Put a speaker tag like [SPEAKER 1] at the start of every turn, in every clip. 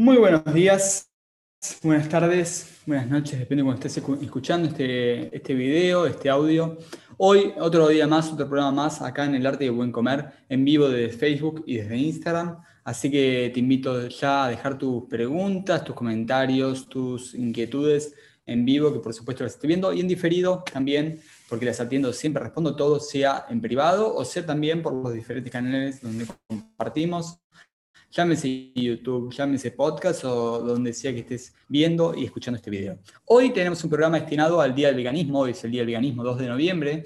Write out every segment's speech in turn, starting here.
[SPEAKER 1] Muy buenos días, buenas tardes, buenas noches, depende de cuando estés escuchando este, este video, este audio. Hoy, otro día más, otro programa más acá en El Arte de Buen Comer, en vivo desde Facebook y desde Instagram. Así que te invito ya a dejar tus preguntas, tus comentarios, tus inquietudes en vivo, que por supuesto las estoy viendo, y en diferido también, porque las atiendo siempre, respondo todo, sea en privado o sea también por los diferentes canales donde compartimos llámese YouTube, llámese podcast o donde sea que estés viendo y escuchando este video. Hoy tenemos un programa destinado al Día del Veganismo, hoy es el Día del Veganismo 2 de noviembre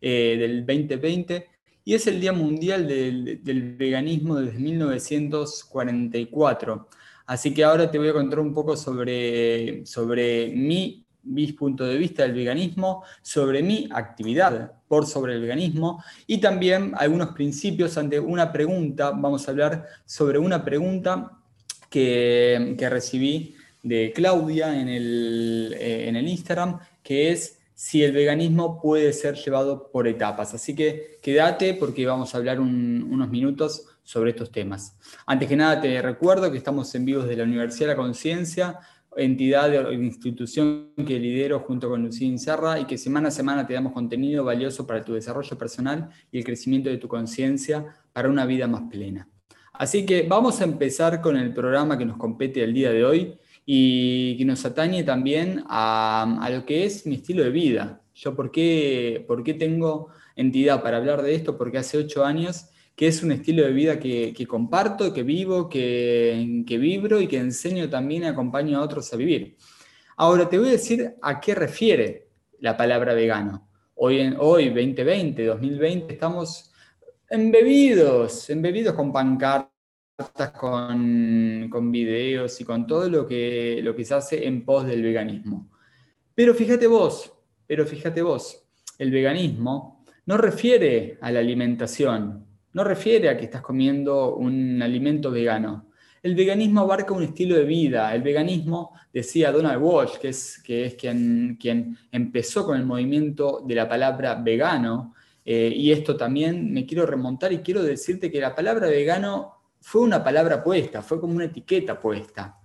[SPEAKER 1] eh, del 2020 y es el Día Mundial del, del Veganismo desde 1944. Así que ahora te voy a contar un poco sobre, sobre mi mi punto de vista del veganismo, sobre mi actividad por sobre el veganismo y también algunos principios ante una pregunta. Vamos a hablar sobre una pregunta que, recibí de Claudia en el, eh, en el Instagram, que es si el veganismo puede ser llevado por etapas. Así que quédate porque vamos a hablar unos minutos sobre estos temas. Antes que nada te recuerdo que estamos en vivos de la Universidad de la Conciencia entidad o institución que lidero junto con Lucía Inserra y que semana a semana te damos contenido valioso para tu desarrollo personal y el crecimiento de tu conciencia para una vida más plena. Así que vamos a empezar con el programa que nos compete el día de hoy y que nos atañe también a, a lo que es mi estilo de vida. Yo, ¿por qué, ¿por qué tengo entidad para hablar de esto? Porque hace ocho años que es un estilo de vida que, comparto, que vivo, que, que, vibro y que enseño también y acompaño a otros a vivir. Ahora te voy a decir a qué refiere la palabra vegano. Hoy, en, hoy 2020, 2020, estamos embebidos, embebidos con pancartas, con, con videos y con todo lo que, lo que se hace en pos del veganismo. Pero fíjate vos, pero fíjate vos, el veganismo no refiere a la alimentación, no refiere a que estás comiendo un alimento vegano. El veganismo abarca un estilo de vida. El veganismo, decía Donald Walsh, que es, quien empezó con el movimiento de la palabra vegano, eh, y esto también me quiero remontar y quiero decirte que la palabra vegano fue una palabra puesta, fue como una etiqueta puesta.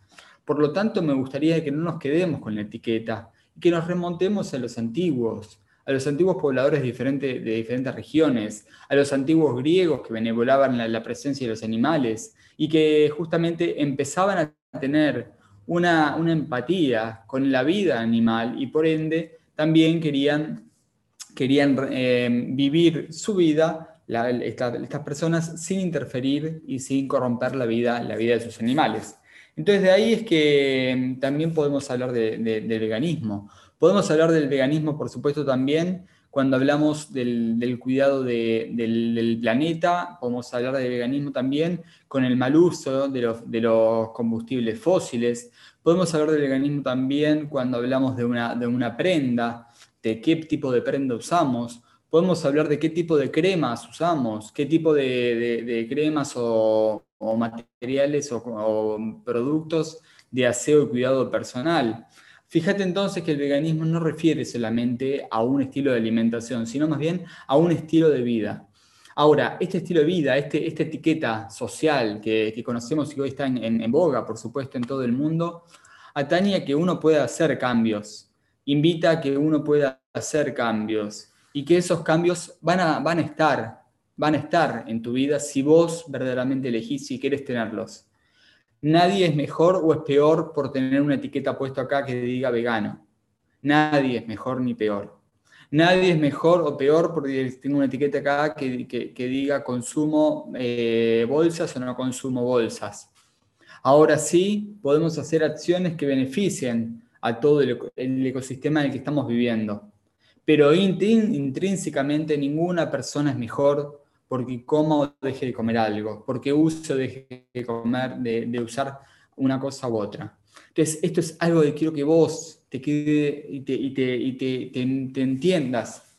[SPEAKER 1] Por lo tanto, me gustaría que no nos quedemos con la etiqueta y que nos remontemos a los antiguos, a los antiguos pobladores de, de diferentes regiones, a los antiguos griegos que benevolaban la, presencia de los animales y que justamente empezaban a tener una, empatía con la vida animal y por ende también querían, querían eh, vivir su vida, estas personas, sin interferir y sin corromper la vida, la vida de sus animales. Entonces de ahí es que también podemos hablar de, de veganismo. Podemos hablar del veganismo, por supuesto, también cuando hablamos del, cuidado del, planeta, podemos hablar de veganismo también con el mal uso de los, combustibles fósiles. Podemos hablar del veganismo también cuando hablamos de una, prenda, de qué tipo de prenda usamos. Podemos hablar de qué tipo de cremas usamos, qué tipo de, cremas o, materiales o productos de aseo y cuidado personal. Fíjate entonces que el veganismo no refiere solamente a un estilo de alimentación, sino más bien a un estilo de vida. Ahora, este estilo de vida, este, esta etiqueta social que, conocemos y que hoy está en, boga, por supuesto, en todo el mundo, atañe a que uno pueda hacer cambios, invita a que uno pueda hacer cambios y que esos cambios van a, van a estar, van a estar en tu vida si vos verdaderamente elegís si quieres tenerlos. Nadie es mejor o es peor por tener una etiqueta puesta acá que diga vegano. Nadie es mejor ni peor. Nadie es mejor o peor porque tengo una etiqueta acá que, diga consumo eh, bolsas o no consumo bolsas. Ahora sí, podemos hacer acciones que beneficien a todo el, ecosistema en el que estamos viviendo. Pero intrínsecamente ninguna persona es mejor porque coma o deje de comer algo, porque use o deje de comer, de, usar una cosa u otra. Entonces, esto es algo que quiero que vos te quede y te, te, entiendas,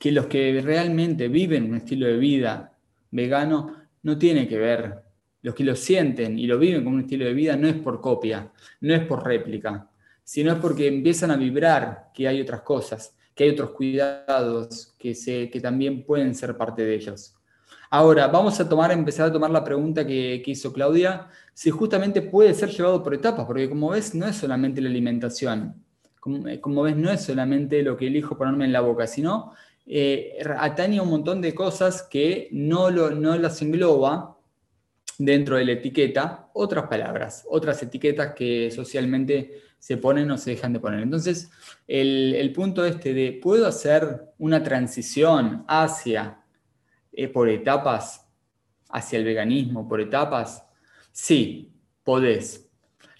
[SPEAKER 1] que los que realmente viven un estilo de vida vegano no tiene que ver. Los que lo sienten y lo viven como un estilo de vida no es por copia, no es por réplica, sino es porque empiezan a vibrar que hay otras cosas que hay otros cuidados que, se, que también pueden ser parte de ellos. Ahora, vamos a tomar, empezar a tomar la pregunta que, hizo Claudia, si justamente puede ser llevado por etapas, porque como ves, no es solamente la alimentación, como, ves, no es solamente lo que elijo ponerme en la boca, sino eh, atañe un montón de cosas que no, lo, no las engloba dentro de la etiqueta otras palabras, otras etiquetas que socialmente se ponen o se dejan de poner. Entonces, el, punto este ¿puedo hacer una transición hacia, eh, por etapas, hacia el veganismo, por etapas? Sí, podés.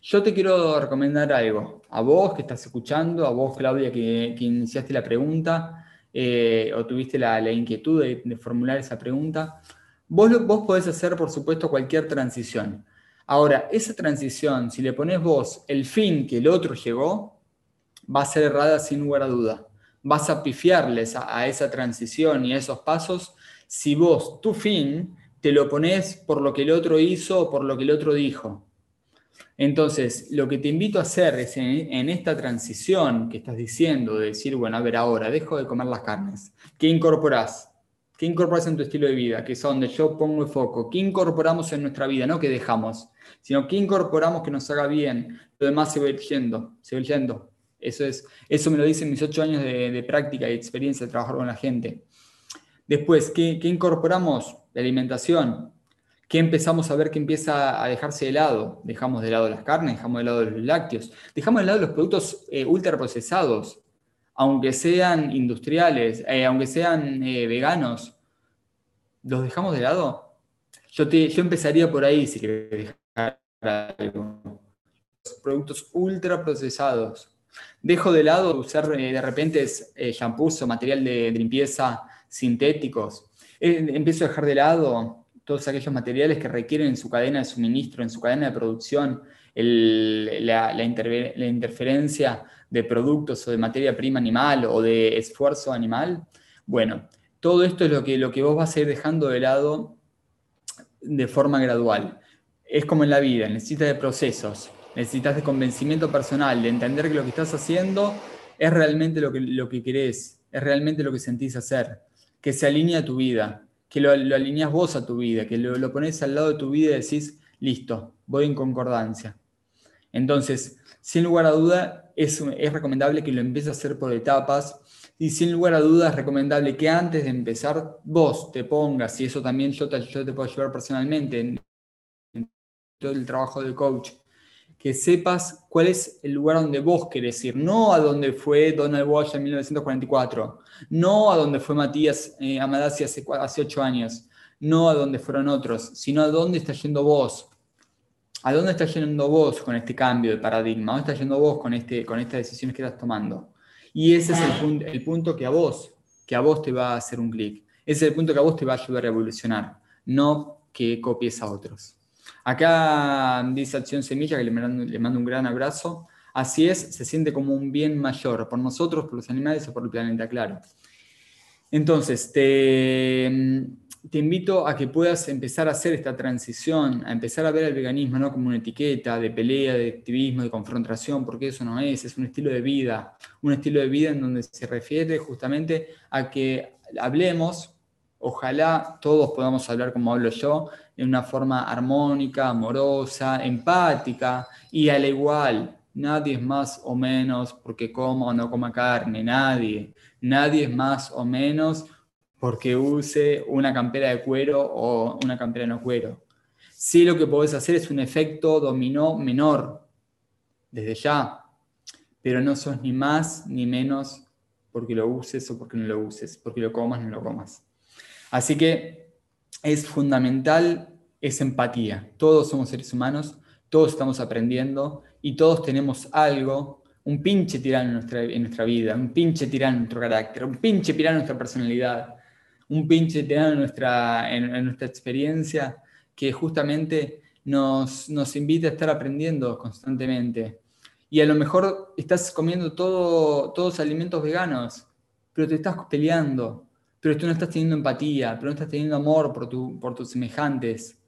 [SPEAKER 1] Yo te quiero recomendar algo. A vos que estás escuchando, a vos, Claudia, que, iniciaste la pregunta eh, o tuviste la, inquietud de formular esa pregunta. Vos, vos podés hacer, por supuesto, cualquier transición. Ahora, esa transición, si le pones vos el fin que el otro llegó, va a ser errada sin lugar a duda. Vas a pifiarles a, esa transición y a esos pasos si vos tu fin te lo pones por lo que el otro hizo o por lo que el otro dijo. Entonces, lo que te invito a hacer es en, en, esta transición que estás diciendo, de decir, bueno, a ver, ahora dejo de comer las carnes, ¿qué incorporás? ¿Qué incorporas en tu estilo de vida? Que es donde yo pongo el foco. ¿Qué incorporamos en nuestra vida? No que dejamos, sino que incorporamos que nos haga bien. Lo demás se va yendo, se va yendo. Eso, es, eso me lo dicen mis ocho años de, práctica y experiencia de trabajar con la gente. Después, ¿qué, ¿qué, incorporamos? La alimentación. ¿Qué empezamos a ver que empieza a dejarse de lado? Dejamos de lado las carnes, dejamos de lado los lácteos, dejamos de lado los productos eh, ultraprocesados aunque sean industriales, eh, aunque sean eh, veganos, ¿los dejamos de lado? Yo, yo empezaría por ahí si quieres dejar algo. Los productos ultra procesados. Dejo de lado usar eh, de repente shampoos o material de, limpieza sintéticos. empiezo a dejar de lado todos aquellos materiales que requieren en su cadena de suministro, en su cadena de producción, la, interferencia de productos o de materia prima animal o de esfuerzo animal, bueno, todo esto es lo que, lo que vos vas a ir dejando de lado de forma gradual. Es como en la vida, necesitas de procesos, necesitas de convencimiento personal, de entender que lo que estás haciendo es realmente lo que, lo que querés, es realmente lo que sentís hacer, que se alinea a tu vida, que lo, lo alineas vos a tu vida, que lo, lo pones al lado de tu vida y decís, listo, voy en concordancia. Entonces, sin lugar a duda, es, recomendable que lo empieces a hacer por etapas y sin lugar a dudas es recomendable que antes de empezar vos te pongas, y eso también yo te, yo te puedo ayudar personalmente en, todo el trabajo de coach, que sepas cuál es el lugar donde vos querés ir, no a donde fue Donald Walsh en 1944, no a donde fue Matías eh, Amadasi hace, hace años, no a donde fueron otros, sino a dónde está yendo vos. ¿A dónde estás yendo vos con este cambio de paradigma? ¿A dónde estás yendo vos con, este, con estas decisiones que estás tomando? Y ese es el, el punto que a vos, que a vos te va a hacer un clic. Ese es el punto que a vos te va a ayudar a evolucionar, no que copies a otros. Acá dice Acción Semilla, que le mando, le mando un gran abrazo. Así es, se siente como un bien mayor por nosotros, por los animales y por el planeta, claro. Entonces, te, te invito a que puedas empezar a hacer esta transición, a empezar a ver el veganismo no como una etiqueta de pelea, de activismo, de confrontación, porque eso no es, es un estilo de vida, un estilo de vida en donde se refiere justamente a que hablemos, ojalá todos podamos hablar como hablo yo, en una forma armónica, amorosa, empática y a la igual. Nadie es más o menos porque coma o no coma carne, nadie. Nadie es más o menos porque use una campera de cuero o una campera no cuero. Sí lo que podés hacer es un efecto dominó menor, desde ya, pero no sos ni más ni menos porque lo uses o porque no lo uses, porque lo comas o no lo comas. Así que es fundamental esa empatía. Todos somos seres humanos, todos estamos aprendiendo y todos tenemos algo, un pinche tirano en nuestra, en nuestra vida, un pinche tirano en nuestro carácter, un pinche tirano en nuestra personalidad un pinche tema en nuestra, en, nuestra experiencia que justamente nos, nos, invita a estar aprendiendo constantemente. Y a lo mejor estás comiendo todo, todos alimentos veganos, pero te estás peleando, pero tú no estás teniendo empatía, pero no estás teniendo amor por, tu, por tus semejantes,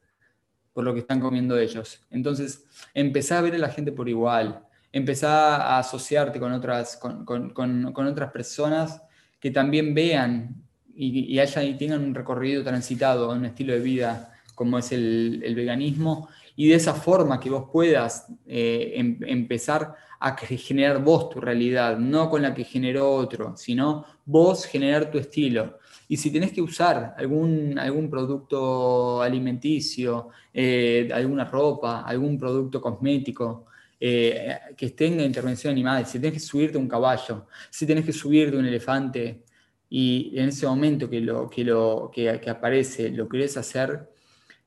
[SPEAKER 1] por lo que están comiendo ellos. Entonces, empezá a ver a la gente por igual, empezá a asociarte con otras, con, con, con otras personas que también vean y, y tengan un recorrido transitado, un estilo de vida como es el, veganismo, y de esa forma que vos puedas eh, em, empezar a generar vos tu realidad, no con la que generó otro, sino vos generar tu estilo. Y si tenés que usar algún, algún producto alimenticio, eh, alguna ropa, algún producto cosmético, eh, que tenga intervención animal, si tenés que subirte un caballo, si tenés que subirte un elefante, y en ese momento que, lo, que, lo, que, aparece lo querés hacer,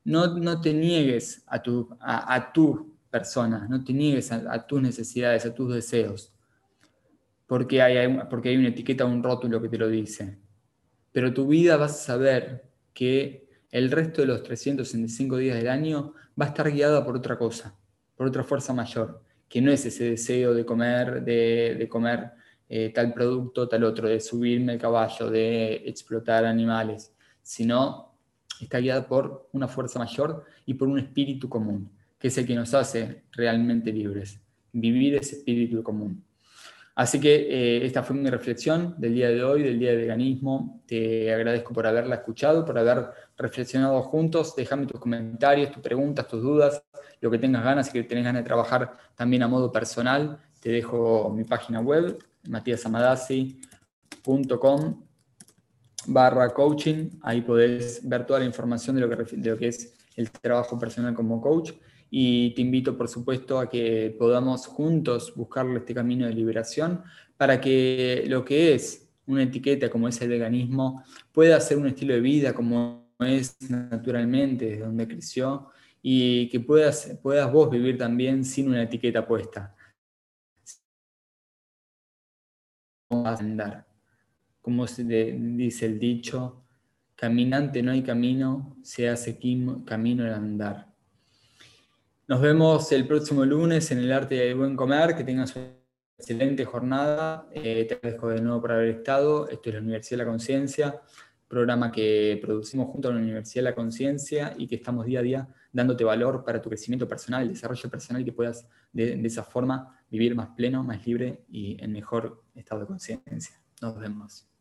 [SPEAKER 1] no, no te niegues a tu, a, tu persona, no te niegues a, tus necesidades, a tus deseos, porque hay, porque hay una etiqueta un rótulo que te lo dice. Pero tu vida vas a saber que el resto de los 365 días del año va a estar guiada por otra cosa, por otra fuerza mayor, que no es ese deseo de comer, de comer eh, tal producto, tal otro, de subirme el caballo, de explotar animales, sino está guiada por una fuerza mayor y por un espíritu común, que es el que nos hace realmente libres, vivir ese espíritu común. Así que eh, esta fue mi reflexión del día de hoy, del día de veganismo. Te agradezco por haberla escuchado, por haber reflexionado juntos. Déjame tus comentarios, tus preguntas, tus dudas, lo que tengas ganas y que tenés ganas de trabajar también a modo personal. Te dejo mi página web, matiasamadasi.com barra coaching. Ahí podés ver toda la información de lo, que, de lo que es el trabajo personal como coach. Y te invito, por supuesto, a que podamos juntos buscarle este camino de liberación para que lo que es una etiqueta como es el veganismo pueda ser un estilo de vida como es naturalmente, desde donde creció, y que puedas, puedas vos vivir también sin una etiqueta puesta. Andar. Como se dice el dicho, caminante no hay camino, se hace camino al andar. Nos vemos el próximo lunes en el arte del buen comer. Que tengas una excelente jornada. Eh, te agradezco de nuevo por haber estado. Esto es la Universidad de la Conciencia, programa que producimos junto a la Universidad de la Conciencia y que estamos día a día dándote valor para tu crecimiento personal, desarrollo personal que puedas de, de esa forma vivir más pleno, más libre y en mejor estado de conciencia. Nos vemos.